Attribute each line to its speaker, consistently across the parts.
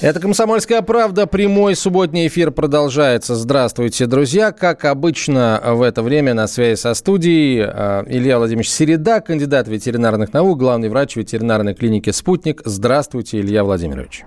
Speaker 1: Это «Комсомольская правда». Прямой субботний эфир продолжается. Здравствуйте, друзья. Как обычно, в это время на связи со студией э, Илья Владимирович Середа, кандидат ветеринарных наук, главный врач ветеринарной клиники «Спутник». Здравствуйте, Илья Владимирович.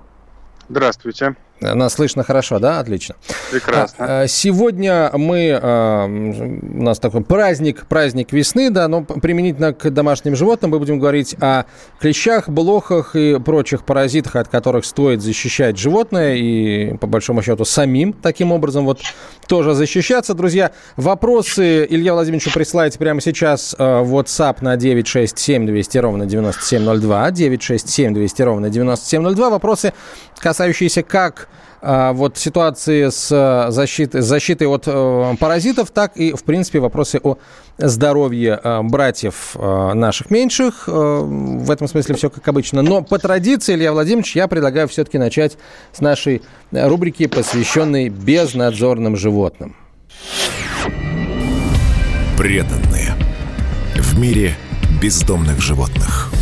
Speaker 2: Здравствуйте.
Speaker 1: Нас слышно хорошо, да? Отлично.
Speaker 2: Прекрасно.
Speaker 1: А, а, сегодня мы, а, у нас такой праздник, праздник весны, да, но применительно к домашним животным мы будем говорить о клещах, блохах и прочих паразитах, от которых стоит защищать животное и, по большому счету, самим таким образом вот тоже защищаться. Друзья, вопросы Илья Владимировичу присылайте прямо сейчас в WhatsApp на 967 200 ровно 9702, 967 200 ровно 9702. Вопросы, касающиеся как вот ситуации с э, защитой, с защитой от э, паразитов, так и, в принципе, вопросы о здоровье э, братьев наших меньших. В этом смысле все как обычно. Но по традиции, Илья Владимирович, я предлагаю все-таки начать с нашей рубрики, посвященной безнадзорным животным.
Speaker 3: Преданные. В мире бездомных животных.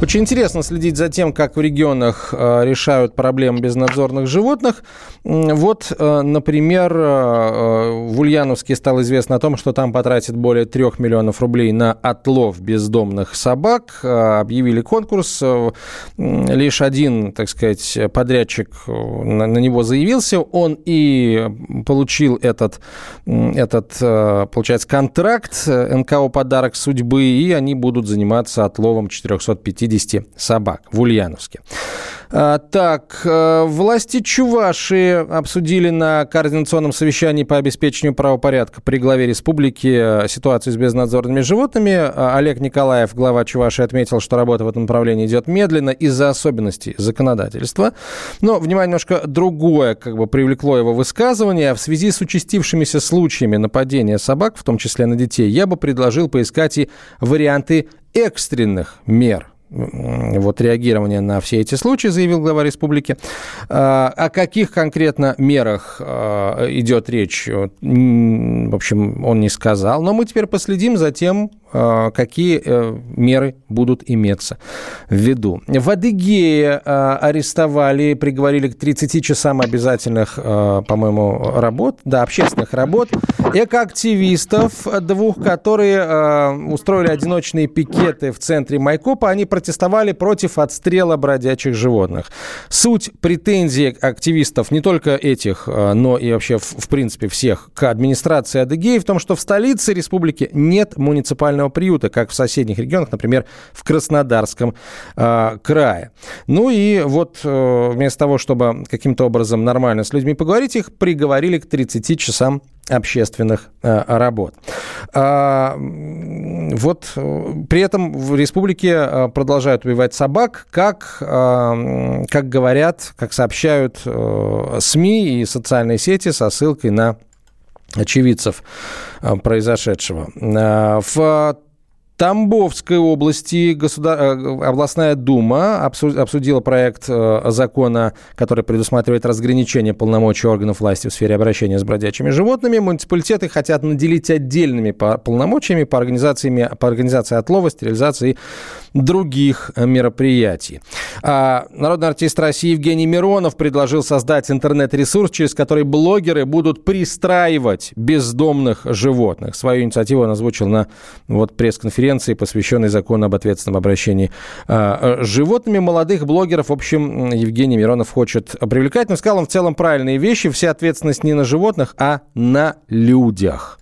Speaker 1: Очень интересно следить за тем, как в регионах э, решают проблемы безнадзорных животных. Вот, э, например, э, в Ульяновске стало известно о том, что там потратят более трех миллионов рублей на отлов бездомных собак. Объявили конкурс. Лишь один, так сказать, подрядчик на него заявился. Он и получил этот, этот получается, контракт НКО «Подарок судьбы», и они будут заниматься отловом 450 50 собак в Ульяновске. А, так, э, власти Чуваши обсудили на координационном совещании по обеспечению правопорядка при главе республики э, ситуацию с безнадзорными животными. А, Олег Николаев, глава Чуваши, отметил, что работа в этом направлении идет медленно из-за особенностей законодательства. Но, внимание, немножко другое как бы привлекло его высказывание. В связи с участившимися случаями нападения собак, в том числе на детей, я бы предложил поискать и варианты экстренных мер – вот реагирования на все эти случаи, заявил глава республики. А, о каких конкретно мерах а, идет речь, в общем, он не сказал. Но мы теперь последим за тем, какие э, меры будут иметься в виду. В Адыгее арестовали, приговорили к 30 часам обязательных, по-моему, работ, да, общественных работ, экоактивистов двух, которые устроили одиночные пикеты в центре Майкопа. Они протестовали против отстрела бродячих животных. Суть претензий активистов не только этих, но и вообще, в принципе, всех к администрации Адыгеи в том, что в столице республики нет муниципального приюта, как в соседних регионах, например, в Краснодарском э, крае. Ну и вот э, вместо того, чтобы каким-то образом нормально с людьми поговорить, их приговорили к 30 часам общественных э, работ. А, вот при этом в республике э, продолжают убивать собак, как, э, как говорят, как сообщают СМИ и социальные сети со ссылкой на очевидцев произошедшего. В Тамбовской области государ... Э, областная дума обсудила проект э, закона, который предусматривает разграничение полномочий органов власти в сфере обращения с бродячими животными. Муниципалитеты хотят наделить отдельными полномочиями по, организации, по организации отлова, стерилизации других мероприятий. А народный артист России Евгений Миронов предложил создать интернет-ресурс, через который блогеры будут пристраивать бездомных животных. Свою инициативу он озвучил на вот, пресс-конференции конференции, посвященной закону об ответственном обращении а, с животными. Молодых блогеров, в общем, Евгений Миронов хочет привлекать. Но сказал он в целом правильные вещи. Вся ответственность не на животных, а на людях.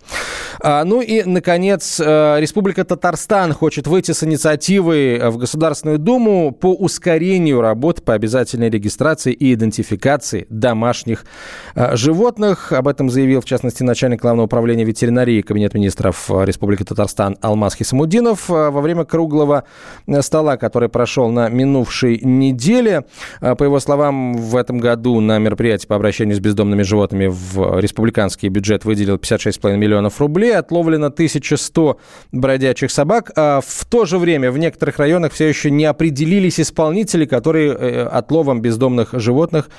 Speaker 1: А, ну и, наконец, э, Республика Татарстан хочет выйти с инициативой в Государственную Думу по ускорению работы по обязательной регистрации и идентификации домашних э, животных. Об этом заявил, в частности, начальник Главного управления ветеринарии Кабинета министров Республики Татарстан Алмаз Хисамудинов во время круглого стола, который прошел на минувшей неделе. По его словам, в этом году на мероприятии по обращению с бездомными животными в республиканский бюджет выделил 56,5 миллионов рублей. Отловлено 1100 бродячих собак. А в то же время в некоторых районах все еще не определились исполнители, которые э, отловом бездомных животных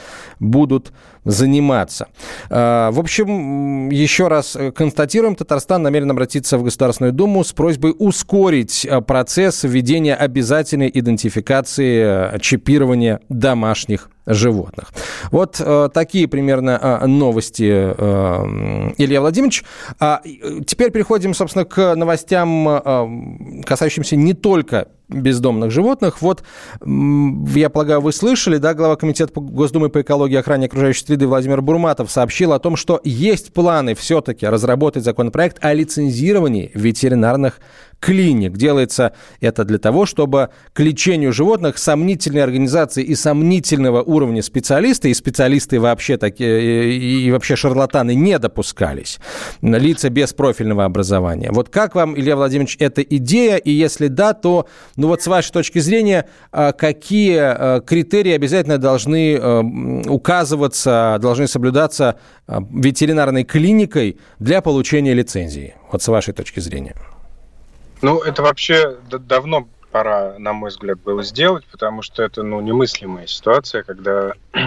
Speaker 1: будут заниматься. А, в общем, еще раз констатируем, Татарстан намерен обратиться в Государственную Думу с просьбой ускорить а, процесс введения обязательной идентификации чипирования домашних животных. Вот э, такие примерно э, новости, э, Илья Владимирович. А теперь переходим, собственно, к новостям, касающимся не только бездомных животных. Вот, я полагаю, вы слышали, да, глава комитета Госдумы по экологии и охране окружающей среды Владимир Бурматов сообщил о том, что есть планы все-таки разработать законопроект о лицензировании ветеринарных клиник. Делается это для того, чтобы к лечению животных сомнительной организации и сомнительного уровня специалисты, и специалисты вообще такие, и вообще шарлатаны не допускались. Лица без профильного образования. Вот как вам, Илья Владимирович, эта идея? И если да, то, ну вот с вашей точки зрения, а, какие а, критерии обязательно должны а, указываться, должны соблюдаться ветеринарной клиникой для получения лицензии? Вот с вашей точки зрения.
Speaker 2: Ну, это вообще давно пора, на мой взгляд, было сделать, потому что это ну, немыслимая ситуация, когда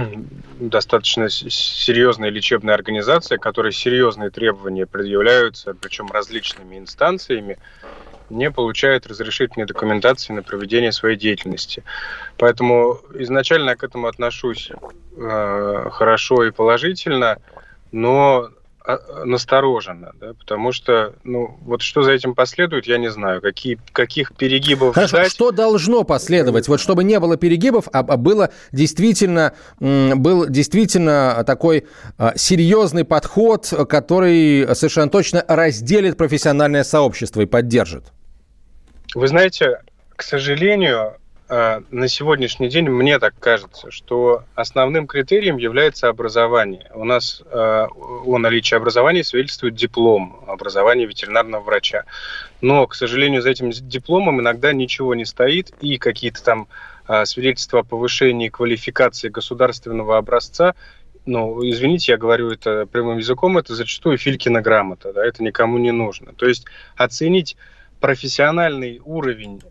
Speaker 2: достаточно серьезная лечебная организация, которой серьезные требования предъявляются, причем различными инстанциями, не получает разрешительной документации на проведение своей деятельности. Поэтому изначально я к этому отношусь э, хорошо и положительно, но а, настороженно, да, потому что, ну, вот что за этим последует, я не знаю, какие, каких перегибов
Speaker 1: Хорошо,
Speaker 2: ждать.
Speaker 1: что должно последовать, вот чтобы не было перегибов, а, а было действительно, был действительно такой а, серьезный подход, который совершенно точно разделит профессиональное сообщество и поддержит?
Speaker 2: Вы знаете, к сожалению, а, на сегодняшний день, мне так кажется, что основным критерием является образование. У нас а, о наличии образования свидетельствует диплом образования ветеринарного врача. Но, к сожалению, за этим дипломом иногда ничего не стоит, и какие-то там а, свидетельства о повышении квалификации государственного образца ну, извините, я говорю это прямым языком, это зачастую Филькина грамота, да, это никому не нужно. То есть оценить профессиональный уровень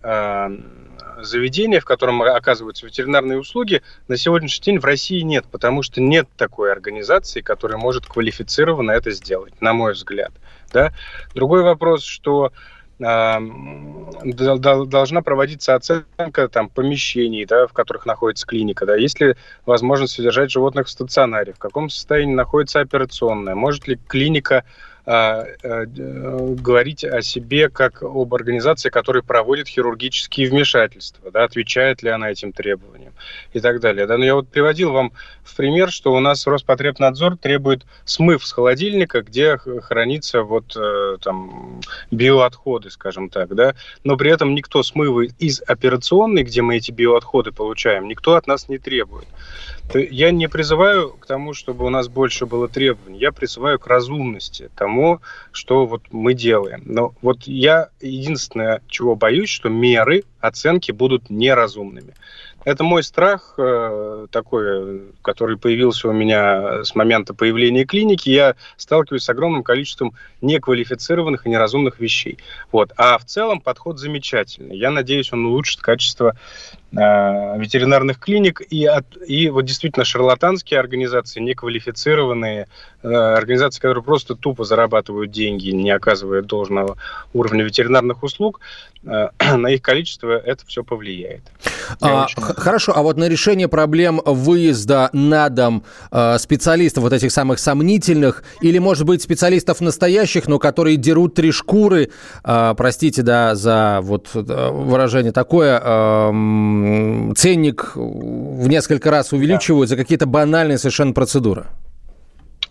Speaker 2: заведения, в котором оказываются ветеринарные услуги, на сегодняшний день в России нет, потому что нет такой организации, которая может квалифицированно это сделать, на мой взгляд. Да? Другой вопрос, что должна проводиться оценка там, помещений, да, в которых находится клиника. Да, есть ли возможность содержать животных в стационаре, в каком состоянии находится операционная, может ли клиника говорить о себе как об организации, которая проводит хирургические вмешательства, да, отвечает ли она этим требованиям и так далее. Да. Но я вот приводил вам в пример, что у нас Роспотребнадзор требует смыв с холодильника, где хранится вот э, там биоотходы, скажем так, да, но при этом никто смывы из операционной, где мы эти биоотходы получаем, никто от нас не требует. Я не призываю к тому, чтобы у нас больше было требований. Я призываю к разумности тому, что вот мы делаем. Но вот я единственное, чего боюсь, что меры оценки будут неразумными. Это мой страх э, такой, который появился у меня с момента появления клиники. Я сталкиваюсь с огромным количеством неквалифицированных и неразумных вещей. Вот. А в целом подход замечательный. Я надеюсь, он улучшит качество ветеринарных клиник и, от, и вот действительно шарлатанские организации, неквалифицированные э, организации, которые просто тупо зарабатывают деньги, не оказывая должного уровня ветеринарных услуг, э, на их количество это все повлияет.
Speaker 1: А, очень... Хорошо, а вот на решение проблем выезда на дом э, специалистов, вот этих самых сомнительных, или, может быть, специалистов настоящих, но которые дерут три шкуры, э, простите, да, за вот выражение такое, э, ценник в несколько раз увеличивают да. за какие-то банальные совершенно процедуры?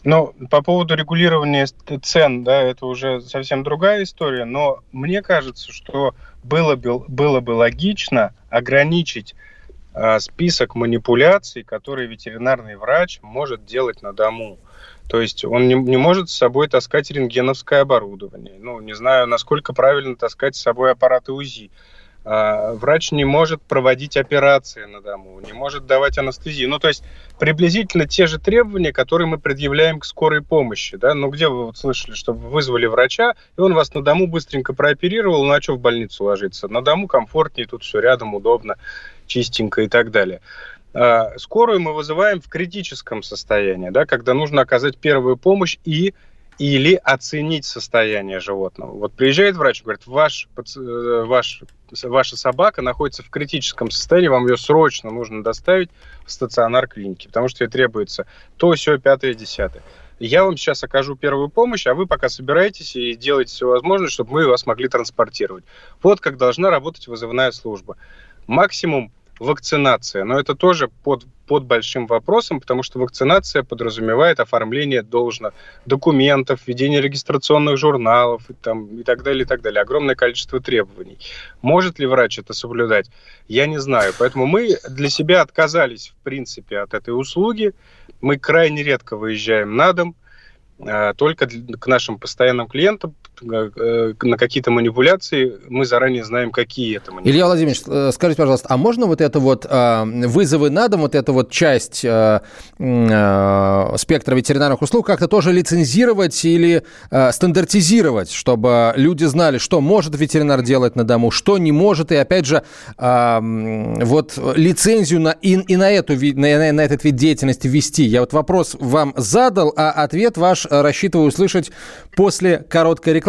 Speaker 2: Ну, по поводу регулирования цен, да, это уже совсем другая история, но мне кажется, что было бы, было бы логично ограничить э, список манипуляций, которые ветеринарный врач может делать на дому. То есть он не, не может с собой таскать рентгеновское оборудование. Ну, не знаю, насколько правильно таскать с собой аппараты УЗИ. А, врач не может проводить операции на дому, не может давать анестезию. Ну, то есть приблизительно те же требования, которые мы предъявляем к скорой помощи. Да? Ну, где вы вот слышали, что вы вызвали врача, и он вас на дому быстренько прооперировал, ну, а что в больницу ложиться? На дому комфортнее, тут все рядом, удобно, чистенько и так далее. А, скорую мы вызываем в критическом состоянии, да, когда нужно оказать первую помощь и или оценить состояние животного. Вот приезжает врач и говорит, ваш, э, ваш, ваша собака находится в критическом состоянии, вам ее срочно нужно доставить в стационар клиники, потому что ей требуется то, все, пятое, десятое. Я вам сейчас окажу первую помощь, а вы пока собираетесь и делаете все возможное, чтобы мы вас могли транспортировать. Вот как должна работать вызывная служба. Максимум вакцинация. Но это тоже под, под большим вопросом, потому что вакцинация подразумевает оформление должно документов, введение регистрационных журналов и, там, и так далее, и так далее. Огромное количество требований. Может ли врач это соблюдать? Я не знаю. Поэтому мы для себя отказались, в принципе, от этой услуги. Мы крайне редко выезжаем на дом – а, только к нашим постоянным клиентам на какие-то манипуляции мы заранее знаем, какие это
Speaker 1: манипуляции. Илья Владимирович, э, скажите, пожалуйста, а можно вот это вот а, вызовы на дом, вот эту вот часть э, спектра ветеринарных услуг как-то тоже лицензировать или стандартизировать, чтобы люди знали, что может ветеринар делать на дому, что не может, и опять же вот лицензию на, и, и на, эту, на, на этот вид деятельности вести? Я вот вопрос вам задал, а ответ ваш рассчитываю услышать после короткой рекламы.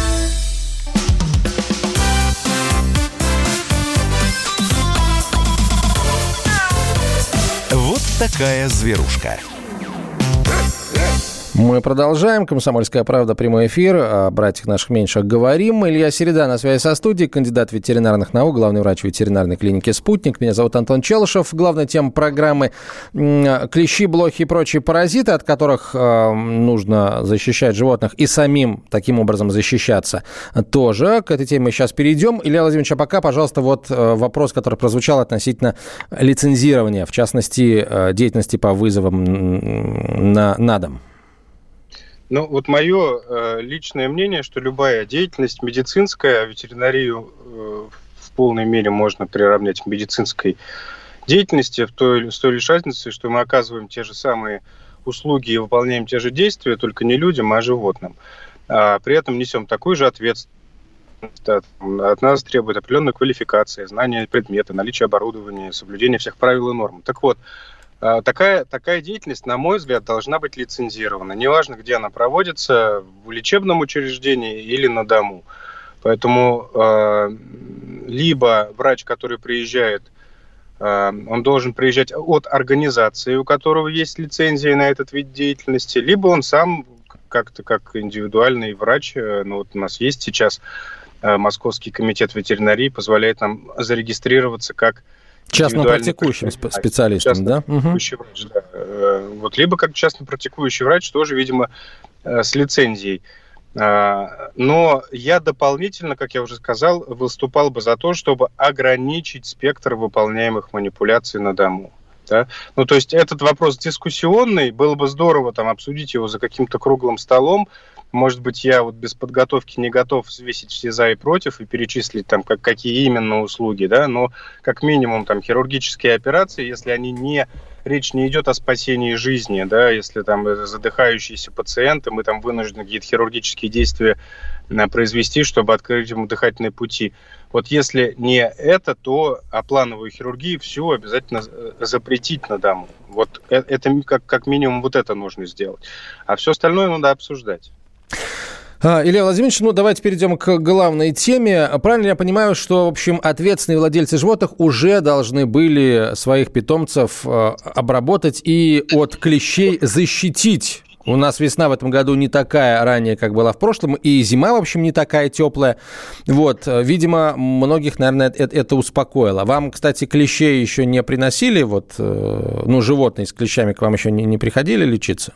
Speaker 3: Такая зверушка.
Speaker 1: Мы продолжаем. Комсомольская правда, прямой эфир. О братьях наших меньших говорим. Илья Середа на связи со студией, кандидат ветеринарных наук, главный врач ветеринарной клиники «Спутник». Меня зовут Антон Челышев. Главная тема программы – клещи, блохи и прочие паразиты, от которых э, нужно защищать животных и самим таким образом защищаться тоже. К этой теме мы сейчас перейдем. Илья Владимирович, а пока, пожалуйста, вот э, вопрос, который прозвучал относительно лицензирования, в частности, э, деятельности по вызовам на, на дом.
Speaker 2: Ну, вот мое э, личное мнение, что любая деятельность медицинская, ветеринарию э, в полной мере можно приравнять к медицинской деятельности, в той, с той лишь разницей, что мы оказываем те же самые услуги и выполняем те же действия, только не людям, а животным. А при этом несем такую же ответственность. От нас требует определенная квалификация, знание предмета, наличие оборудования, соблюдение всех правил и норм. Так вот, а, такая, такая деятельность, на мой взгляд, должна быть лицензирована. Неважно, где она проводится, в лечебном учреждении или на дому. Поэтому э, либо врач, который приезжает, э, он должен приезжать от организации, у которого есть лицензия на этот вид деятельности, либо он сам как-то как индивидуальный врач. Ну, вот у нас есть сейчас э, Московский комитет ветеринарии, позволяет нам зарегистрироваться как
Speaker 1: Частно практикующим специалистом, частно да?
Speaker 2: Практикующий врач, да. Э, вот, либо как частно практикующий врач, тоже, видимо, э, с лицензией. А, но я дополнительно, как я уже сказал, выступал бы за то, чтобы ограничить спектр выполняемых манипуляций на дому. Да? Ну, то есть этот вопрос дискуссионный, было бы здорово там обсудить его за каким-то круглым столом, может быть, я вот без подготовки не готов взвесить все за и против и перечислить там, как, какие именно услуги, да, но как минимум там хирургические операции, если они не речь не идет о спасении жизни, да, если там задыхающийся пациент, и мы там вынуждены какие-то хирургические действия э, произвести, чтобы открыть ему дыхательные пути. Вот если не это, то а плановую хирургию все обязательно э, запретить на дому. Вот это как, как минимум вот это нужно сделать. А все остальное надо обсуждать.
Speaker 1: А, Илья Владимирович, ну давайте перейдем к главной теме. Правильно я понимаю, что, в общем, ответственные владельцы животных уже должны были своих питомцев э, обработать и от клещей защитить? У нас весна в этом году не такая ранее, как была в прошлом, и зима, в общем, не такая теплая. Вот, видимо, многих, наверное, это, это успокоило. Вам, кстати, клещей еще не приносили? Вот, э, ну, животные с клещами к вам еще не, не приходили лечиться?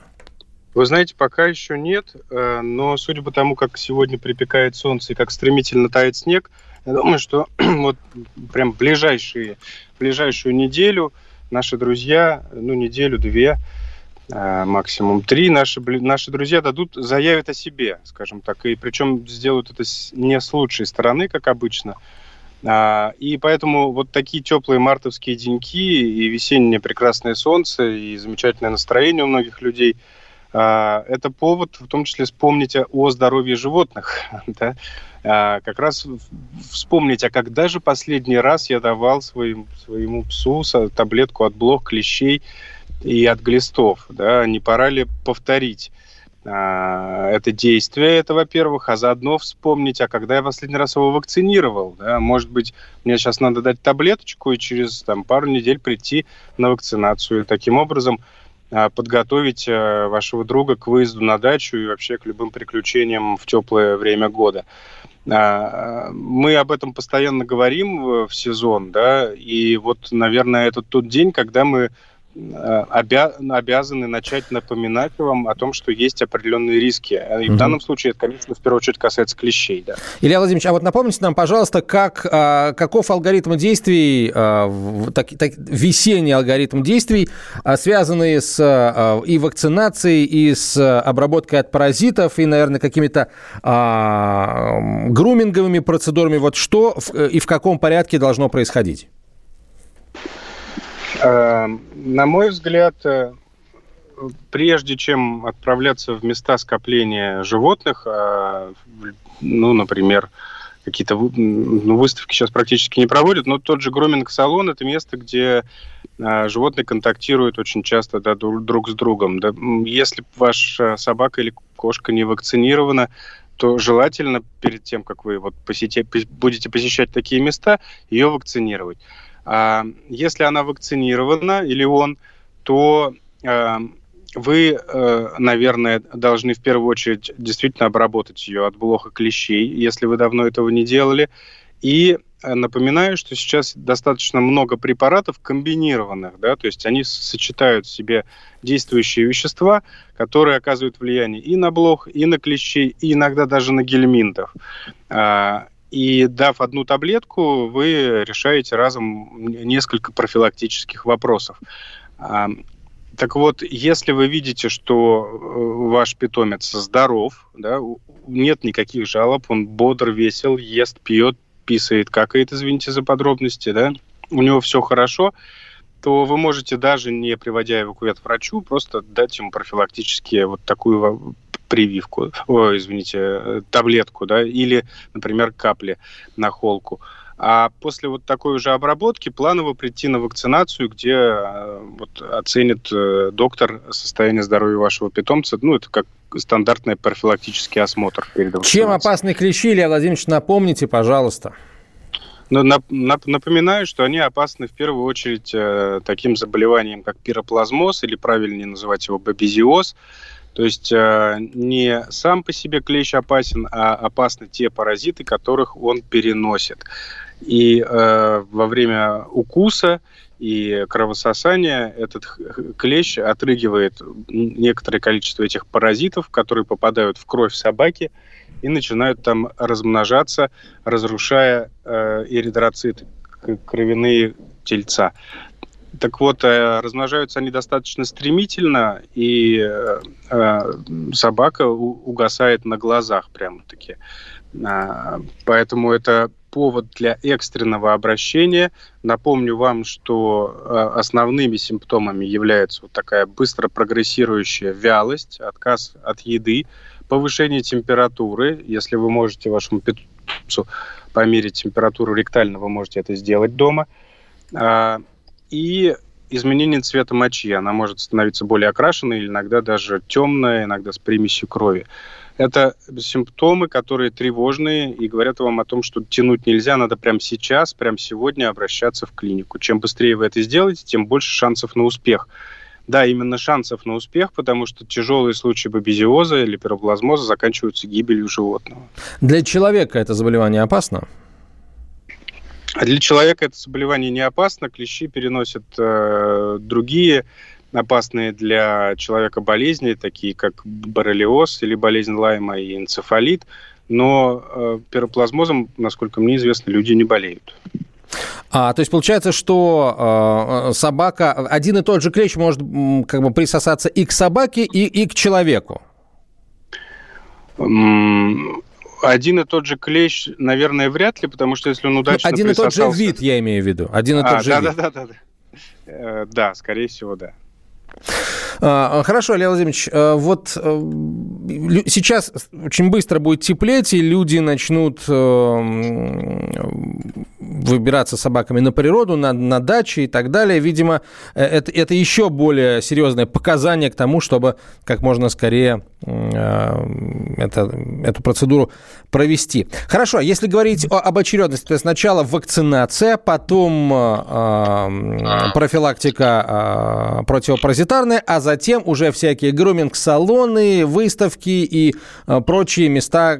Speaker 2: Вы знаете, пока еще нет, э, но судя по тому, как сегодня припекает солнце и как стремительно тает снег, я думаю, что вот прям ближайшие, ближайшую неделю наши друзья, ну, неделю-две, э, максимум три, наши, наши друзья дадут, заявят о себе, скажем так, и причем сделают это не с лучшей стороны, как обычно, а, и поэтому вот такие теплые мартовские деньки и весеннее прекрасное солнце и замечательное настроение у многих людей – это повод в том числе вспомнить о здоровье животных. Да? А, как раз вспомнить, а когда же последний раз я давал своим, своему псу таблетку от блох, клещей и от глистов. Да? Не пора ли повторить? А, это действие, это, во-первых, а заодно вспомнить, а когда я последний раз его вакцинировал, да, может быть, мне сейчас надо дать таблеточку и через там, пару недель прийти на вакцинацию. Таким образом, а, подготовить э, вашего друга к выезду на дачу и вообще к любым приключениям в теплое время года. А, мы об этом постоянно говорим в сезон, да, и вот, наверное, это тот день, когда мы Э, обя обязаны начать напоминать вам о том, что есть определенные риски. И угу. в данном случае это, конечно, в первую очередь касается клещей. Да.
Speaker 1: Илья Владимирович, а вот напомните нам, пожалуйста, как, а, каков алгоритм действий, а, так, так, весенний алгоритм действий, а, связанный с а, и вакцинацией, и с обработкой от паразитов, и, наверное, какими-то а, груминговыми процедурами. Вот что в, и в каком порядке должно происходить?
Speaker 2: Эм, на мой взгляд, э, прежде чем отправляться в места скопления животных, а, ну, например, какие-то ну, выставки сейчас практически не проводят, но тот же громинг-салон – это место, где а, животные контактируют очень часто да, друг с другом. Да. Если ваша собака или кошка не вакцинирована, то желательно перед тем, как вы вот посети, будете посещать такие места, ее вакцинировать. А если она вакцинирована или он, то э, вы, э, наверное, должны в первую очередь действительно обработать ее от блоха клещей, если вы давно этого не делали. И э, напоминаю, что сейчас достаточно много препаратов комбинированных, да, то есть они сочетают в себе действующие вещества, которые оказывают влияние и на блох, и на клещей, и иногда даже на гельминтов. А, и дав одну таблетку, вы решаете разом несколько профилактических вопросов. Так вот, если вы видите, что э, ваш питомец здоров, да, нет никаких жалоб, он бодр, весел, ест, пьет, писает, какает, извините за подробности, да, у него все хорошо, то вы можете даже не приводя его к врачу, просто дать ему профилактически вот такую прививку, о, извините, таблетку, да, или, например, капли на холку. А после вот такой уже обработки планово прийти на вакцинацию, где э, вот, оценит э, доктор состояние здоровья вашего питомца. Ну, это как стандартный профилактический осмотр перед
Speaker 1: Чем опасны клещи, Илья Владимирович, напомните, пожалуйста.
Speaker 2: Ну, напоминаю, что они опасны в первую очередь э, таким заболеванием, как пироплазмоз, или правильнее называть его бабезиоз. То есть э, не сам по себе клещ опасен, а опасны те паразиты, которых он переносит. И э, во время укуса и кровососания этот клещ отрыгивает некоторое количество этих паразитов, которые попадают в кровь собаки и начинают там размножаться, разрушая э, эритроциты, кровяные тельца. Так вот, э, размножаются они достаточно стремительно, и э, э, собака угасает на глазах прямо-таки. А, поэтому это повод для экстренного обращения. Напомню вам, что основными симптомами является вот такая быстро прогрессирующая вялость, отказ от еды, повышение температуры. Если вы можете вашему питомцу померить температуру ректально, вы можете это сделать дома а, и изменение цвета мочи. Она может становиться более окрашенной, иногда даже темная, иногда с примесью крови. Это симптомы, которые тревожные и говорят вам о том, что тянуть нельзя, надо прямо сейчас, прямо сегодня обращаться в клинику. Чем быстрее вы это сделаете, тем больше шансов на успех. Да, именно шансов на успех, потому что тяжелые случаи бабезиоза или пироплазмоза заканчиваются гибелью животного.
Speaker 1: Для человека это заболевание опасно?
Speaker 2: А для человека это заболевание не опасно. Клещи переносят э, другие опасные для человека болезни, такие как боррелиоз или болезнь Лайма и энцефалит. Но э, пироплазмозом, насколько мне известно, люди не болеют.
Speaker 1: А, то есть получается, что э, собака, один и тот же клещ может как бы присосаться и к собаке, и, и к человеку?
Speaker 2: Один и тот же клещ, наверное, вряд ли, потому что если он удачно
Speaker 1: Один
Speaker 2: присосался...
Speaker 1: и тот же вид, я имею в виду. Один и а, тот же
Speaker 2: да,
Speaker 1: вид.
Speaker 2: Да, да, да. Да, да скорее всего, да.
Speaker 1: А, хорошо, Леонид Владимирович, э, вот э, сейчас очень быстро будет теплеть, и люди начнут выбираться с собаками на природу, на, на даче и так далее. Видимо, э, это, это еще более серьезное показание к тому, чтобы как можно скорее э, это, эту процедуру провести. Хорошо, если говорить о, об очередности, то есть сначала вакцинация, потом э, профилактика э, противопаразитарная, а затем уже всякие груминг-салоны, выставки и э, прочие места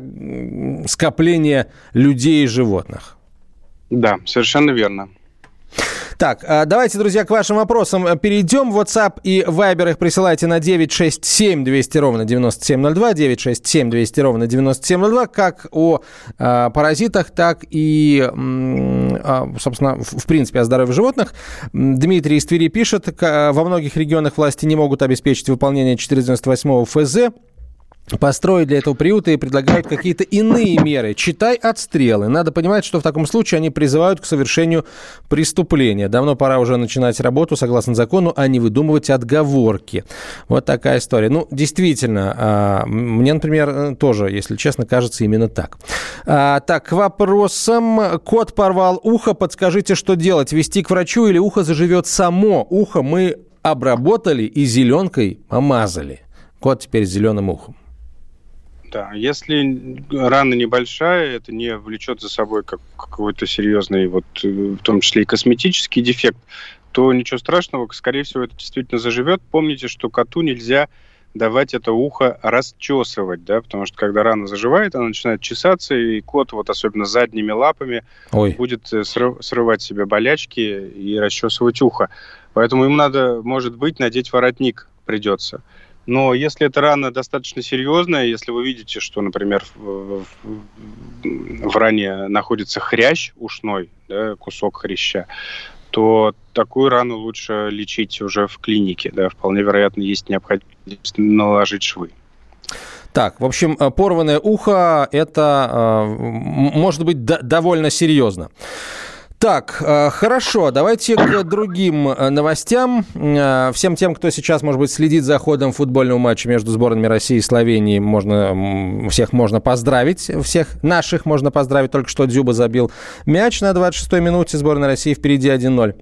Speaker 1: скопления людей и животных.
Speaker 2: Да, совершенно верно.
Speaker 1: Так, а, давайте, друзья, к вашим вопросам э, перейдем. WhatsApp и Viber их присылайте на 967 200 ровно 9702, 967 200 ровно 9702, как о э, паразитах, так и, э, собственно, в, принципе, о здоровье животных. Дмитрий из Твери пишет, во многих регионах власти не могут обеспечить выполнение 498 ФЗ построить для этого приюта и предлагают какие-то иные меры. Читай отстрелы. Надо понимать, что в таком случае они призывают к совершению преступления. Давно пора уже начинать работу согласно закону, а не выдумывать отговорки. Вот такая история. Ну, действительно, а, мне, например, тоже, если честно, кажется именно так. А, так, к вопросам. Кот порвал ухо. Подскажите, что делать? Вести к врачу или ухо заживет само? Ухо мы обработали и зеленкой помазали. Кот теперь с зеленым ухом.
Speaker 2: Да, если рана небольшая, это не влечет за собой как какой-то серьезный, вот, э, в том числе и косметический дефект, то ничего страшного, скорее всего, это действительно заживет. Помните, что коту нельзя давать это ухо расчесывать, да, потому что когда рана заживает, она начинает чесаться, и кот вот особенно задними лапами Ой. будет э, срывать себе болячки и расчесывать ухо. Поэтому им надо, может быть, надеть воротник придется. Но если эта рана достаточно серьезная, если вы видите, что, например, в, в, в ране находится хрящ ушной, да, кусок хряща, то такую рану лучше лечить уже в клинике. Да, вполне вероятно, есть необходимость наложить швы.
Speaker 1: Так, в общем, порванное ухо – это э, может быть довольно серьезно. Так, э, хорошо, давайте к другим э, новостям. Э, всем тем, кто сейчас, может быть, следит за ходом футбольного матча между сборными России и Словении, можно, всех можно поздравить, всех наших можно поздравить. Только что Дзюба забил мяч на 26-й минуте, сборная России впереди 1-0.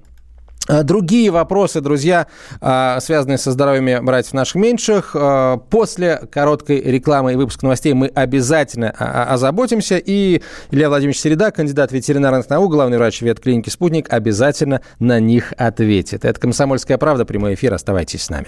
Speaker 1: А, другие вопросы, друзья, а, связанные со здоровьем братьев наших меньших. А, после короткой рекламы и выпуска новостей мы обязательно озаботимся. И Илья Владимирович Середа, кандидат ветеринарных наук, главный врач ветклиники «Спутник», обязательно на них ответит. Это «Комсомольская правда», прямой эфир. Оставайтесь с нами.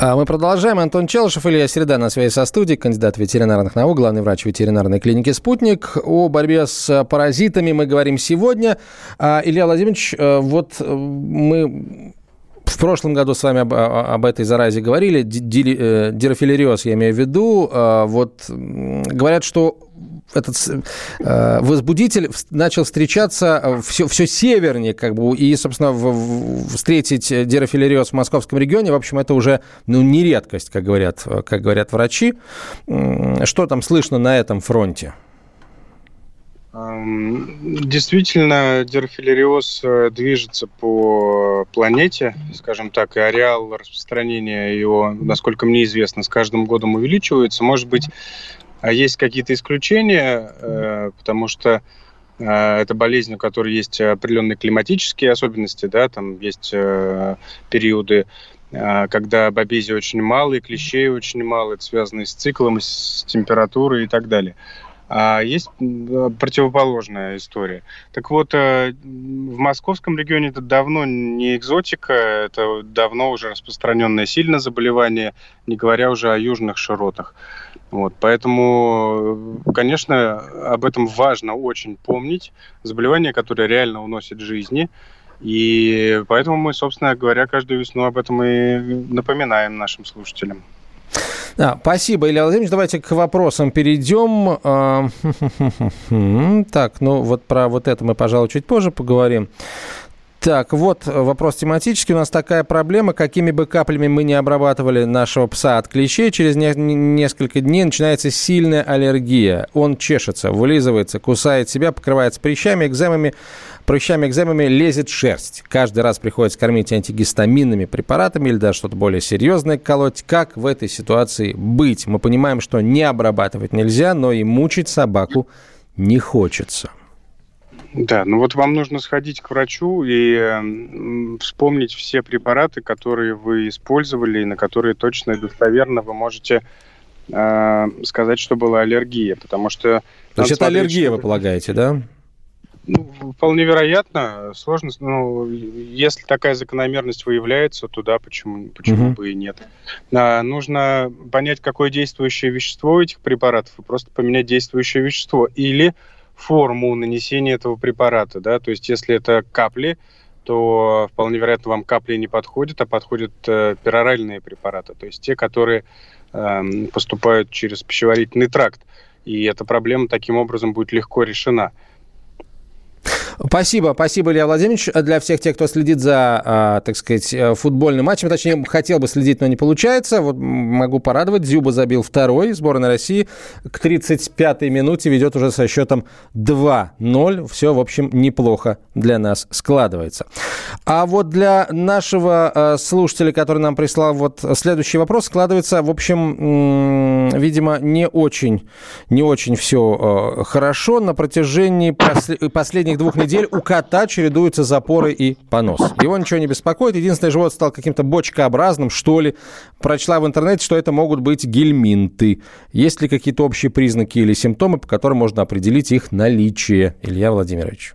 Speaker 1: А мы продолжаем. Антон Челышев, Илья Середа на связи со студией, кандидат ветеринарных наук, главный врач ветеринарной клиники «Спутник». О борьбе с паразитами мы говорим сегодня. А, Илья Владимирович, э, вот э, мы в прошлом году с вами об, об этой заразе говорили, дирофилериоз я имею в виду. А, вот говорят, что этот э, возбудитель начал встречаться все, все севернее, как бы, и, собственно, в, в, встретить дирофилериоз в московском регионе, в общем, это уже, ну, не редкость, как говорят, как говорят врачи. Что там слышно на этом фронте?
Speaker 2: Действительно, дерфилериоз э, движется по планете, скажем так, и ареал распространения его, насколько мне известно, с каждым годом увеличивается. Может быть, а есть какие-то исключения, э, потому что э, это болезнь, у которой есть определенные климатические особенности, да, там есть периоды когда бобези очень мало, и клещей очень мало, это связано с циклом, с температурой и так далее. А есть противоположная история. Так вот, э, в московском регионе это давно не экзотика, это давно уже распространенное сильное заболевание, не говоря уже о южных широтах. Вот, поэтому, конечно, об этом важно очень помнить. Заболевание, которое реально уносит жизни. И поэтому мы, собственно говоря, каждую весну об этом и напоминаем нашим слушателям.
Speaker 1: Да, спасибо, Илья Владимирович. Давайте к вопросам перейдем. А, так, ну вот про вот это мы, пожалуй, чуть позже поговорим. Так, вот вопрос тематический. У нас такая проблема, какими бы каплями мы не обрабатывали нашего пса от клещей, через не- несколько дней начинается сильная аллергия. Он чешется, вылизывается, кусает себя, покрывается прыщами, экземами, прыщами, экземами лезет шерсть. Каждый раз приходится кормить антигистаминными препаратами или даже что-то более серьезное колоть. Как в этой ситуации быть? Мы понимаем, что не обрабатывать нельзя, но и мучить собаку не хочется.
Speaker 2: Да, ну вот вам нужно сходить к врачу и вспомнить все препараты, которые вы использовали и на которые точно и достоверно вы можете э, сказать, что была аллергия, потому что...
Speaker 1: То есть это аллергия, что... вы полагаете, да?
Speaker 2: Ну, вполне вероятно. Сложно, ну, если такая закономерность выявляется, то да, почему, почему uh-huh. бы и нет. А, нужно понять, какое действующее вещество у этих препаратов, и просто поменять действующее вещество. Или форму нанесения этого препарата, да, то есть если это капли, то вполне вероятно вам капли не подходят, а подходят э, пероральные препараты, то есть те, которые э, поступают через пищеварительный тракт. И эта проблема таким образом будет легко решена.
Speaker 1: Спасибо, спасибо, Илья Владимирович. Для всех тех, кто следит за, а, так сказать, э, футбольным матчем, точнее, хотел бы следить, но не получается, вот могу порадовать, Зюба забил второй, сборная России к 35-й минуте ведет уже со счетом 2-0. Все, в общем, неплохо для нас складывается. А вот для нашего э, слушателя, который нам прислал вот следующий вопрос, складывается, в общем, видимо, не очень, не очень все э, хорошо. На протяжении последних двух недель недель у кота чередуются запоры и понос. Его ничего не беспокоит. Единственное, живот стал каким-то бочкообразным, что ли. Прочла в интернете, что это могут быть гельминты. Есть ли какие-то общие признаки или симптомы, по которым можно определить их наличие? Илья Владимирович.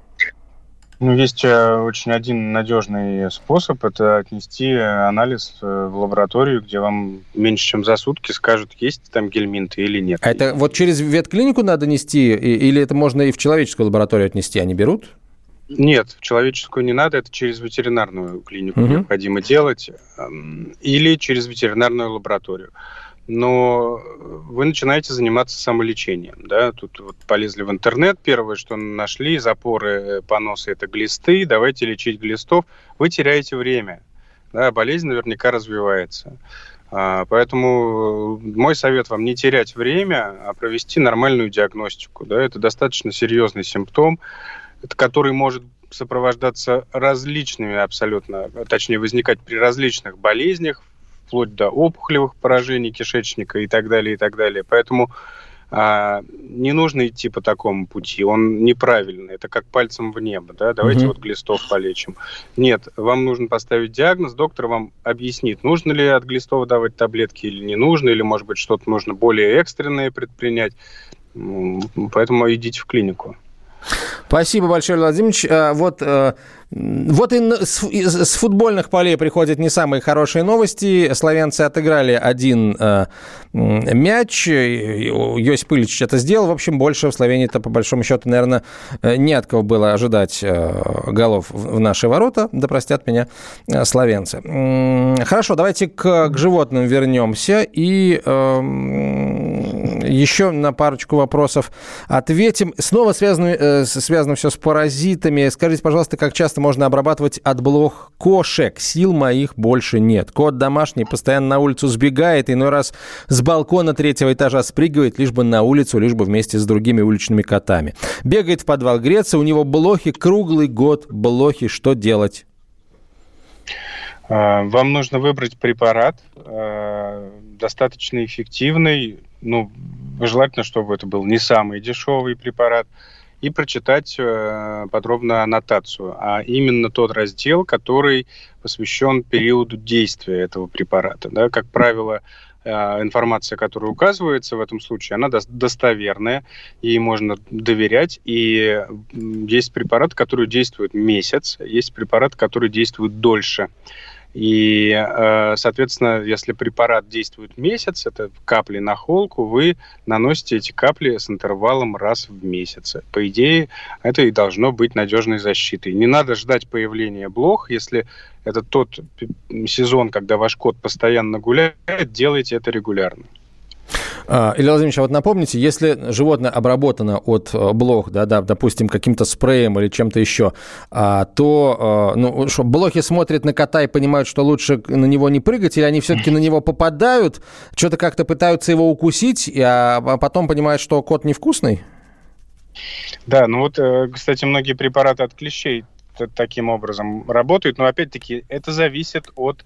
Speaker 2: Ну, есть э, очень один надежный способ. Это отнести анализ э, в лабораторию, где вам меньше, чем за сутки скажут, есть там гельминты или нет.
Speaker 1: А это вот через ветклинику надо нести? Или это можно и в человеческую лабораторию отнести? Они берут?
Speaker 2: Нет, человеческую не надо, это через ветеринарную клинику угу. необходимо делать эм, или через ветеринарную лабораторию. Но вы начинаете заниматься самолечением. Да? Тут вот полезли в интернет, первое, что нашли, запоры, э, поносы – это глисты, давайте лечить глистов. Вы теряете время, да? болезнь наверняка развивается. А, поэтому мой совет вам не терять время, а провести нормальную диагностику. Да? Это достаточно серьезный симптом который может сопровождаться различными абсолютно, точнее возникать при различных болезнях, вплоть до опухолевых поражений кишечника и так далее, и так далее. Поэтому а, не нужно идти по такому пути, он неправильный, это как пальцем в небо, да, давайте угу. вот глистов полечим. Нет, вам нужно поставить диагноз, доктор вам объяснит, нужно ли от глистов давать таблетки или не нужно, или, может быть, что-то нужно более экстренное предпринять, поэтому идите в клинику.
Speaker 1: Спасибо большое, Владимир Владимирович. А, вот э, Вот и с, футбольных полей приходят не самые хорошие новости. Словенцы отыграли один э, мяч. Йосип Ильич это сделал. В общем, больше в Словении-то, по большому счету, наверное, э, не от кого было ожидать э, голов в наши ворота. Да простят меня э, словенцы. Хорошо, давайте к, к животным вернемся. И э, еще на парочку вопросов ответим. Снова связано, э, связано все с паразитами. Скажите, пожалуйста, как часто можно обрабатывать от блох кошек? Сил моих больше нет. Кот домашний постоянно на улицу сбегает, иной раз с балкона третьего этажа спрыгивает, лишь бы на улицу, лишь бы вместе с другими уличными котами. Бегает в подвал греться, у него блохи круглый год. Блохи, что делать?
Speaker 2: А, вам нужно выбрать препарат, а, достаточно эффективный, ну, желательно, чтобы это был не самый дешевый препарат, и прочитать э, подробно аннотацию, а именно тот раздел, который посвящен периоду действия этого препарата. Да? Как правило, э, информация, которая указывается в этом случае, она достоверная, ей можно доверять. И есть препарат, который действует месяц, есть препарат, который действует дольше. И, э, соответственно, если препарат действует месяц, это капли на холку, вы наносите эти капли с интервалом раз в месяц. По идее, это и должно быть надежной защитой. Не надо ждать появления блох, если это тот сезон, когда ваш кот постоянно гуляет, делайте это регулярно.
Speaker 1: А, Илья Владимирович, а вот напомните, если животное обработано от э, блох, да, да, допустим, каким-то спреем или чем-то еще, а, то, э, ну, что, блохи смотрят на кота и понимают, что лучше на него не прыгать, или они все-таки на него попадают, что-то как-то пытаются его укусить, а, а потом понимают, что кот невкусный?
Speaker 2: Да, ну вот, э, кстати, многие препараты от клещей таким образом работают, но опять-таки это зависит от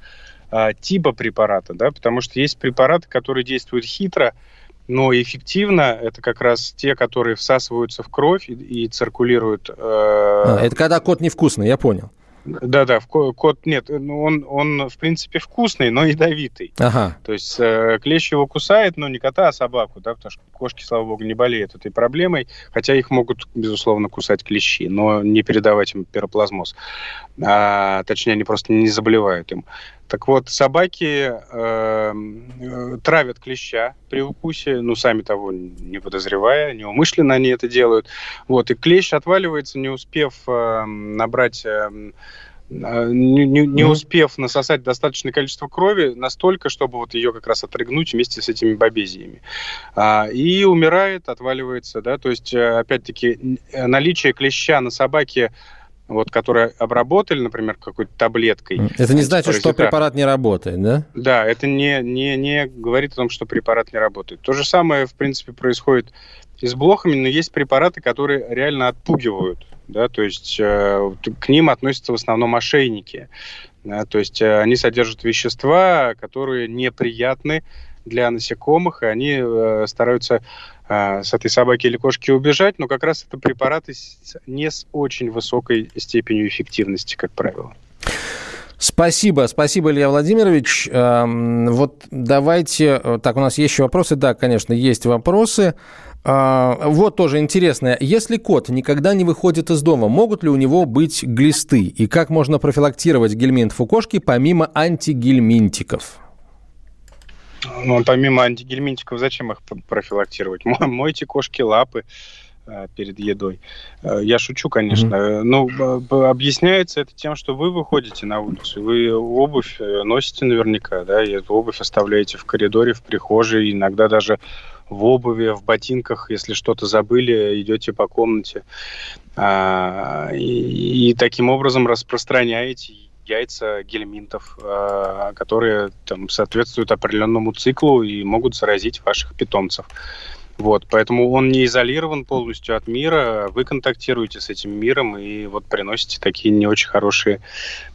Speaker 2: а, типа препарата, да, потому что есть препараты, которые действуют хитро, но эффективно это как раз те, которые всасываются в кровь и, и циркулируют. Э...
Speaker 1: А, это когда кот невкусный, я понял.
Speaker 2: Да-да, кот нет, ну, он, он в принципе вкусный, но ядовитый. Ага. То есть э, клещ его кусает, но не кота, а собаку, да, потому что кошки, слава богу, не болеют этой проблемой, хотя их могут, безусловно, кусать клещи, но не передавать им пироплазмоз. А, точнее, они просто не заболевают им. Так вот, собаки э, э, травят клеща при укусе, ну, сами того не подозревая, неумышленно они это делают. Вот, и клещ отваливается, не успев э, набрать... Э, э не, не, не успев насосать достаточное количество крови, настолько, чтобы вот ее как раз отрыгнуть вместе с этими бобезиями. А, и умирает, отваливается, да, то есть, э, опять-таки, наличие клеща на собаке вот, которые обработали, например, какой-то таблеткой.
Speaker 1: Это не значит, что препарат не работает, да?
Speaker 2: Да, это не, не, не говорит о том, что препарат не работает. То же самое, в принципе, происходит и с блохами, но есть препараты, которые реально отпугивают. Да, то есть э, к ним относятся в основном ошейники. Да, то есть э, они содержат вещества, которые неприятны для насекомых, и они э, стараются э, с этой собаки или кошки убежать, но как раз это препараты с, не с очень высокой степенью эффективности, как правило.
Speaker 1: Спасибо, спасибо, Илья Владимирович. Эм, вот давайте, э, так, у нас есть еще вопросы, да, конечно, есть вопросы. А, вот тоже интересное. Если кот никогда не выходит из дома, могут ли у него быть глисты? И как можно профилактировать гельминтов у кошки помимо антигельминтиков?
Speaker 2: Ну, помимо антигельминтиков, зачем их профилактировать? Мойте кошки лапы э, перед едой. Э, я шучу, конечно. Mm-hmm. Ну, объясняется это тем, что вы выходите на улицу, вы обувь носите наверняка, да, и эту обувь оставляете в коридоре, в прихожей, иногда даже в обуви, в ботинках, если что-то забыли, идете по комнате. А, и, и таким образом распространяете яйца гельминтов, э, которые там, соответствуют определенному циклу и могут заразить ваших питомцев. Вот, поэтому он не изолирован полностью от мира. Вы контактируете с этим миром и вот приносите такие не очень хорошие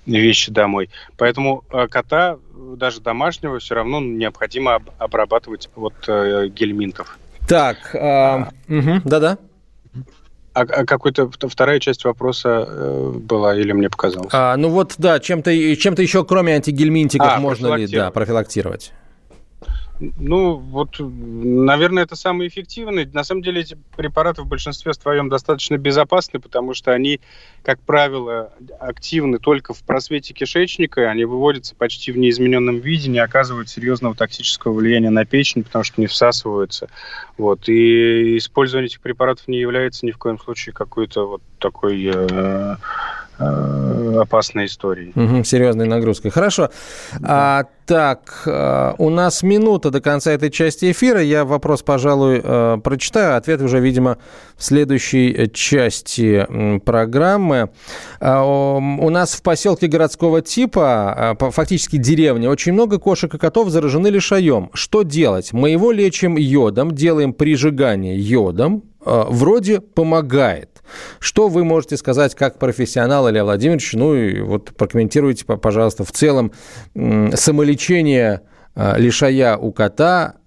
Speaker 2: вещи домой. Поэтому э, кота, даже домашнего, все равно необходимо обрабатывать от э, гельминтов.
Speaker 1: Так, э, угу, да-да.
Speaker 2: А, а какой-то вторая часть вопроса э, была или мне показалось?
Speaker 1: А, ну вот, да, чем-то чем еще, кроме антигельминтиков, а, можно ли да, профилактировать?
Speaker 2: Ну, вот, наверное, это самый эффективный. На самом деле эти препараты в большинстве своем достаточно безопасны, потому что они, как правило, активны только в просвете кишечника, они выводятся почти в неизмененном виде, не оказывают серьезного токсического влияния на печень, потому что не всасываются. Вот. И использование этих препаратов не является ни в коем случае какой-то вот такой э, опасной историей.
Speaker 1: Угу, серьезной нагрузкой. Хорошо. Да. А, так, э, у нас минута до конца этой части эфира. Я вопрос, пожалуй, э, прочитаю. Ответ уже, видимо, в следующей части программы. А, у нас в поселке городского типа, фактически деревня, очень много кошек и котов заражены лишаем. Что делать? Мы его лечим йодом, делаем прижигание йодом, вроде помогает. Что вы можете сказать как профессионал, Илья Владимирович? Ну и вот прокомментируйте, пожалуйста, в целом самолечение а, лишая у кота Э,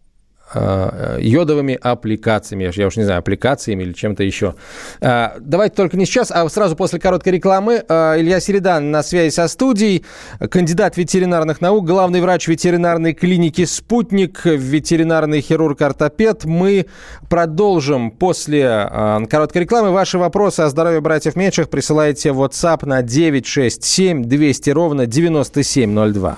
Speaker 1: йодовыми аппликациями. Я уж не знаю, аппликациями или чем-то еще. Э, давайте только не сейчас, а сразу после короткой рекламы. Э, Илья Середан на связи со студией, кандидат ветеринарных наук, главный врач ветеринарной клиники «Спутник», ветеринарный хирург-ортопед. Мы продолжим после короткой рекламы. Ваши вопросы о здоровье братьев меньших присылайте в WhatsApp на 967 200 ровно 9702.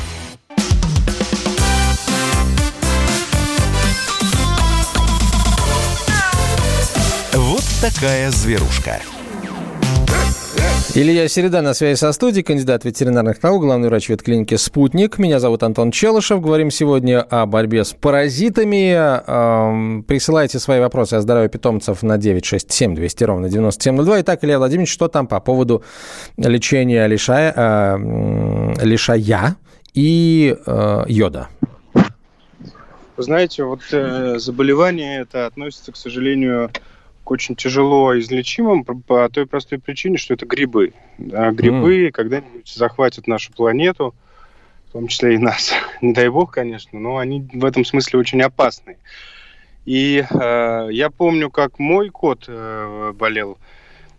Speaker 3: Такая зверушка.
Speaker 1: Илья Середа на связи со студией, кандидат ветеринарных наук, главный врач ветклиники «Спутник». Меня зовут Антон Челышев. Говорим сегодня о борьбе с паразитами. Эм, присылайте свои вопросы о здоровье питомцев на 967 200 ровно 9702. Итак, Илья Владимирович, что там по поводу лечения лишая, э, лишая и э, йода?
Speaker 2: Вы знаете, вот э, заболевание это относится, к сожалению, очень тяжело излечимым по той простой причине, что это грибы. Да, грибы mm. когда-нибудь захватят нашу планету, в том числе и нас. Не дай бог, конечно, но они в этом смысле очень опасны. И э, я помню, как мой кот э, болел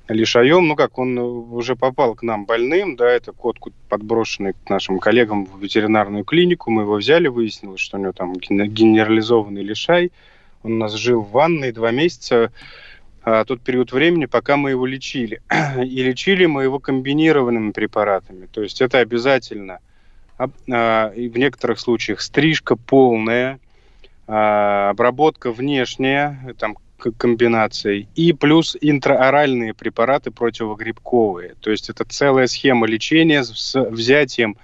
Speaker 2: лишаем, ну как, он уже попал к нам больным, да, это кот подброшенный к нашим коллегам в ветеринарную клинику, мы его взяли, выяснилось, что у него там генерализованный лишай, он у нас жил в ванной два месяца, а, тот период времени, пока мы его лечили. И лечили мы его комбинированными препаратами. То есть это обязательно а, и в некоторых случаях стрижка полная, а, обработка внешняя, там комбинацией, и плюс интраоральные препараты противогрибковые. То есть это целая схема лечения с взятием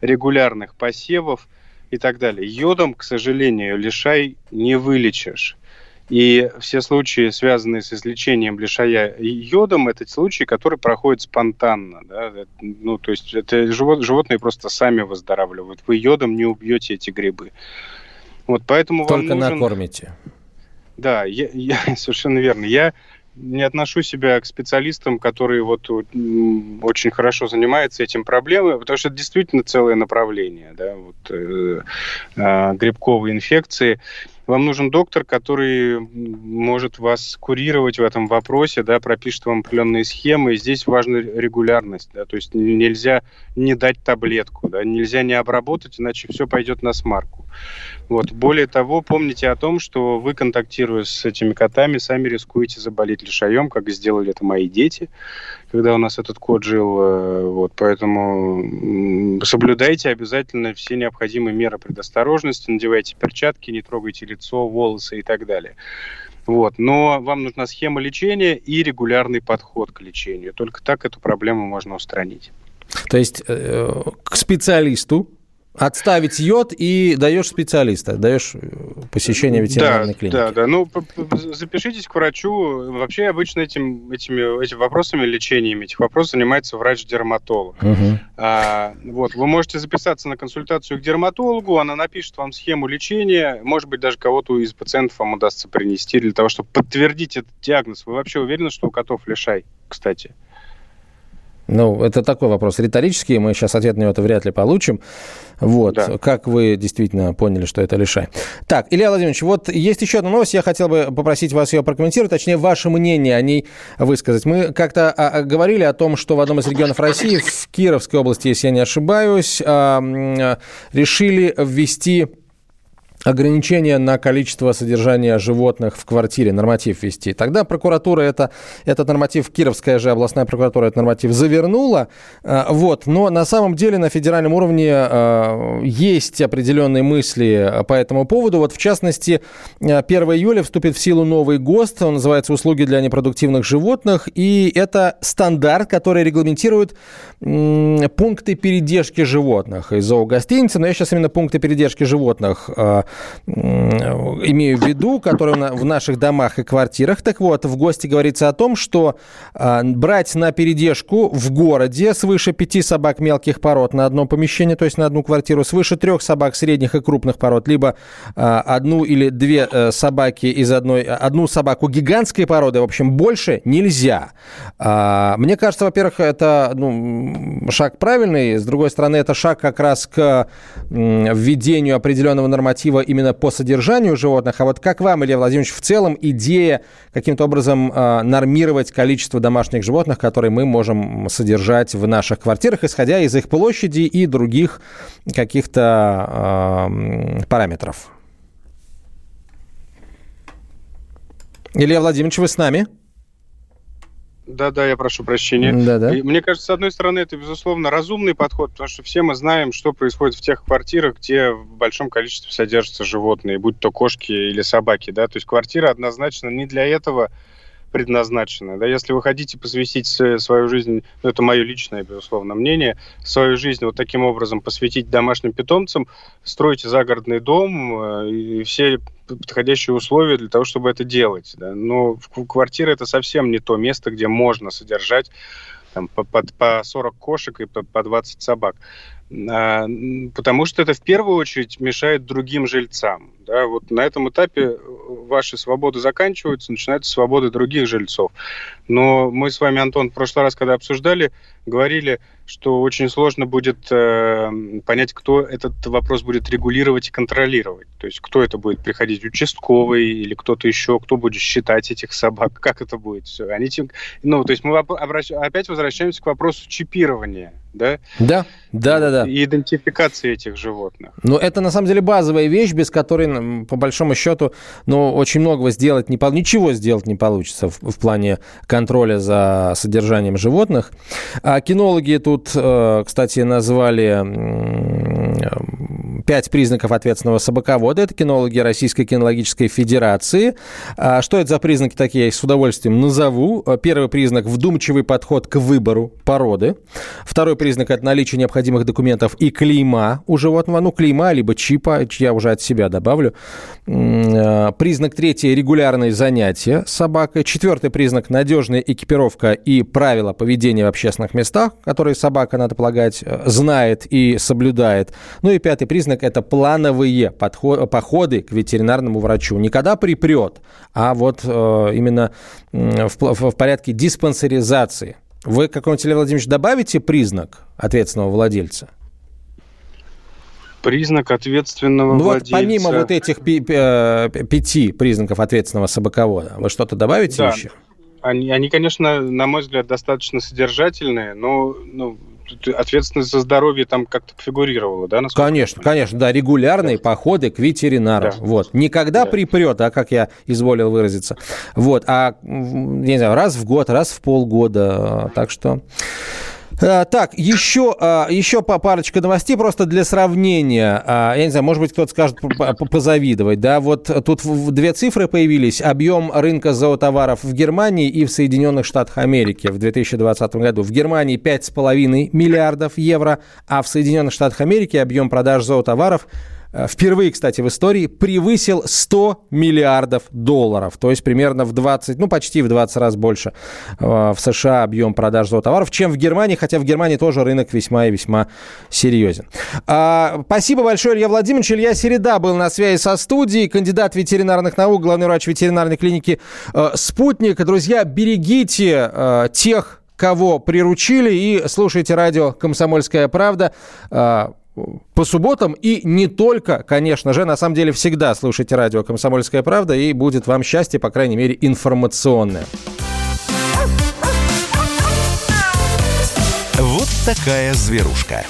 Speaker 2: регулярных посевов и так далее. Йодом, к сожалению, лишай не вылечишь. И все случаи, связанные с излечением лишая йодом, это случаи, которые проходят спонтанно. Да? Ну, то есть это живот, животные просто сами выздоравливают. Вы йодом не убьете эти грибы. Вот поэтому
Speaker 1: Только вам нужен... накормите.
Speaker 2: Да, я, я, совершенно верно. Я не отношу себя к специалистам, которые вот очень хорошо занимаются этим проблемой, потому что это действительно целое направление, да, вот э, э, грибковые инфекции вам нужен доктор, который может вас курировать в этом вопросе, да, пропишет вам определенные схемы. И здесь важна регулярность, да, то есть нельзя не дать таблетку, да, нельзя не обработать, иначе все пойдет на смарку. Вот. Более того, помните о том, что вы, контактируя с этими котами, сами рискуете заболеть лишаем, как сделали это мои дети, когда у нас этот кот жил. Э, вот. Поэтому соблюдайте обязательно все необходимые меры предосторожности, надевайте перчатки, не трогайте лицо, волосы и так далее. Вот. Но вам нужна схема лечения и регулярный подход к лечению. Только так эту проблему можно устранить.
Speaker 1: То есть э, к специалисту Отставить йод и даешь специалиста, даешь э, посещение ветеринарной
Speaker 2: да,
Speaker 1: клиники.
Speaker 2: Да, да. Ну, запишитесь к врачу. Вообще обычно этим, этими, этими вопросами, лечением этих вопросов занимается врач-дерматолог. Угу. А, вот, вы можете записаться на консультацию к дерматологу, она напишет вам схему лечения, может быть, даже кого-то из пациентов вам удастся принести для того, чтобы подтвердить этот диагноз. Вы вообще уверены, что у котов лишай, кстати?
Speaker 1: Ну, это такой вопрос риторический, мы сейчас ответ на это вряд ли получим. Вот, да. как вы действительно поняли, что это лишай. Так, Илья Владимирович, вот есть еще одна новость, я хотел бы попросить вас ее прокомментировать, точнее, ваше мнение о ней высказать. Мы как-то а, а, говорили о том, что в одном из регионов России, в Кировской области, если я не ошибаюсь, а, решили ввести ограничение на количество содержания животных в квартире, норматив ввести. Тогда прокуратура это, этот норматив, Кировская же областная прокуратура этот норматив завернула. Э, вот. Но на самом деле на федеральном уровне э, есть определенные мысли по этому поводу. Вот в частности, 1 июля вступит в силу новый ГОСТ, он называется «Услуги для непродуктивных животных», и это стандарт, который регламентирует пункты передержки животных из зоогостиницы, но я сейчас именно пункты передержки животных имею в виду, которые в наших домах и квартирах. Так вот, в гости говорится о том, что а, брать на передержку в городе свыше пяти собак мелких пород на одно помещение, то есть на одну квартиру, свыше трех собак средних и крупных пород, либо а, одну или две э, собаки из одной, одну собаку гигантской породы, в общем, больше нельзя. А, мне кажется, во-первых, это ну, шаг правильный, с другой стороны, это шаг как раз к введению определенного норматива именно по содержанию животных. А вот как вам, Илья Владимирович, в целом идея каким-то образом э, нормировать количество домашних животных, которые мы можем содержать в наших квартирах, исходя из их площади и других каких-то э, параметров? Илья Владимирович, вы с нами?
Speaker 2: Да-да, я прошу прощения. Да-да. Мне кажется, с одной стороны, это, безусловно, разумный подход, потому что все мы знаем, что происходит в тех квартирах, где в большом количестве содержатся животные, будь то кошки или собаки, да, то есть квартира однозначно не для этого предназначена. Да, если вы хотите посвятить свою жизнь, ну, это мое личное, безусловно, мнение, свою жизнь вот таким образом посвятить домашним питомцам, стройте загородный дом э, и все подходящие условия для того, чтобы это делать. Да. Но квартира это совсем не то место, где можно содержать там, по, по, по 40 кошек и по, по 20 собак. А, потому что это в первую очередь мешает другим жильцам. Да? Вот на этом этапе ваши свободы заканчиваются, начинаются свободы других жильцов. Но мы с вами, Антон, в прошлый раз, когда обсуждали, говорили, что очень сложно будет э, понять, кто этот вопрос будет регулировать и контролировать. То есть кто это будет приходить, участковый или кто-то еще, кто будет считать этих собак, как это будет все. Они. Ну, то есть мы обращ... опять возвращаемся к вопросу чипирования, да?
Speaker 1: Да, да, да, да.
Speaker 2: И идентификации этих животных.
Speaker 1: Но это на самом деле базовая вещь, без которой, по большому счету, ну, очень многого сделать не получится, ничего сделать не получится в, в плане контроля за содержанием животных. А кинологи тут, э, кстати, назвали пять признаков ответственного собаковода. Это кинологи Российской кинологической федерации. А что это за признаки такие, я с удовольствием назову. Первый признак – вдумчивый подход к выбору породы. Второй признак – это наличие необходимых документов и клейма у животного. Ну, клейма, либо чипа, я уже от себя добавлю. А, признак третий – регулярные занятия с собакой. Четвертый признак – надежная экипировка и правила поведения в общественных местах, которые собака, надо полагать, знает и соблюдает. Ну и пятый признак – это плановые подход, походы к ветеринарному врачу. Не когда припрет, а вот э, именно в, в, в порядке диспансеризации. Вы, какой-нибудь, Илья Владимирович, добавите признак ответственного владельца?
Speaker 2: Признак ответственного ну, владельца.
Speaker 1: Вот помимо вот этих пи- э, пяти признаков ответственного собаковода, вы что-то добавите да. еще?
Speaker 2: Они, они, конечно, на мой взгляд, достаточно содержательные, но ну, ответственность за здоровье там как-то фигурировала, да?
Speaker 1: Конечно, конечно, да, регулярные да. походы к ветеринару. Да. Вот. Никогда да. припрет, а как я изволил выразиться. Вот, а, не знаю, раз в год, раз в полгода. Так что... А, так, еще, а, еще парочка новостей просто для сравнения. А, я не знаю, может быть, кто-то скажет позавидовать. Да, вот тут две цифры появились. Объем рынка зоотоваров в Германии и в Соединенных Штатах Америки в 2020 году. В Германии 5,5 миллиардов евро, а в Соединенных Штатах Америки объем продаж зоотоваров Э, впервые, кстати, в истории превысил 100 миллиардов долларов. То есть примерно в 20, ну почти в 20 раз больше э, в США объем продаж зоотоваров, чем в Германии, хотя в Германии тоже рынок весьма и весьма серьезен. А, спасибо большое, Илья Владимирович. Илья Середа был на связи со студией, кандидат ветеринарных наук, главный врач ветеринарной клиники э, «Спутник». Друзья, берегите тех, кого приручили, и слушайте радио «Комсомольская правда» по субботам и не только, конечно же, на самом деле всегда слушайте радио «Комсомольская правда» и будет вам счастье, по крайней мере, информационное.
Speaker 3: Вот такая зверушка.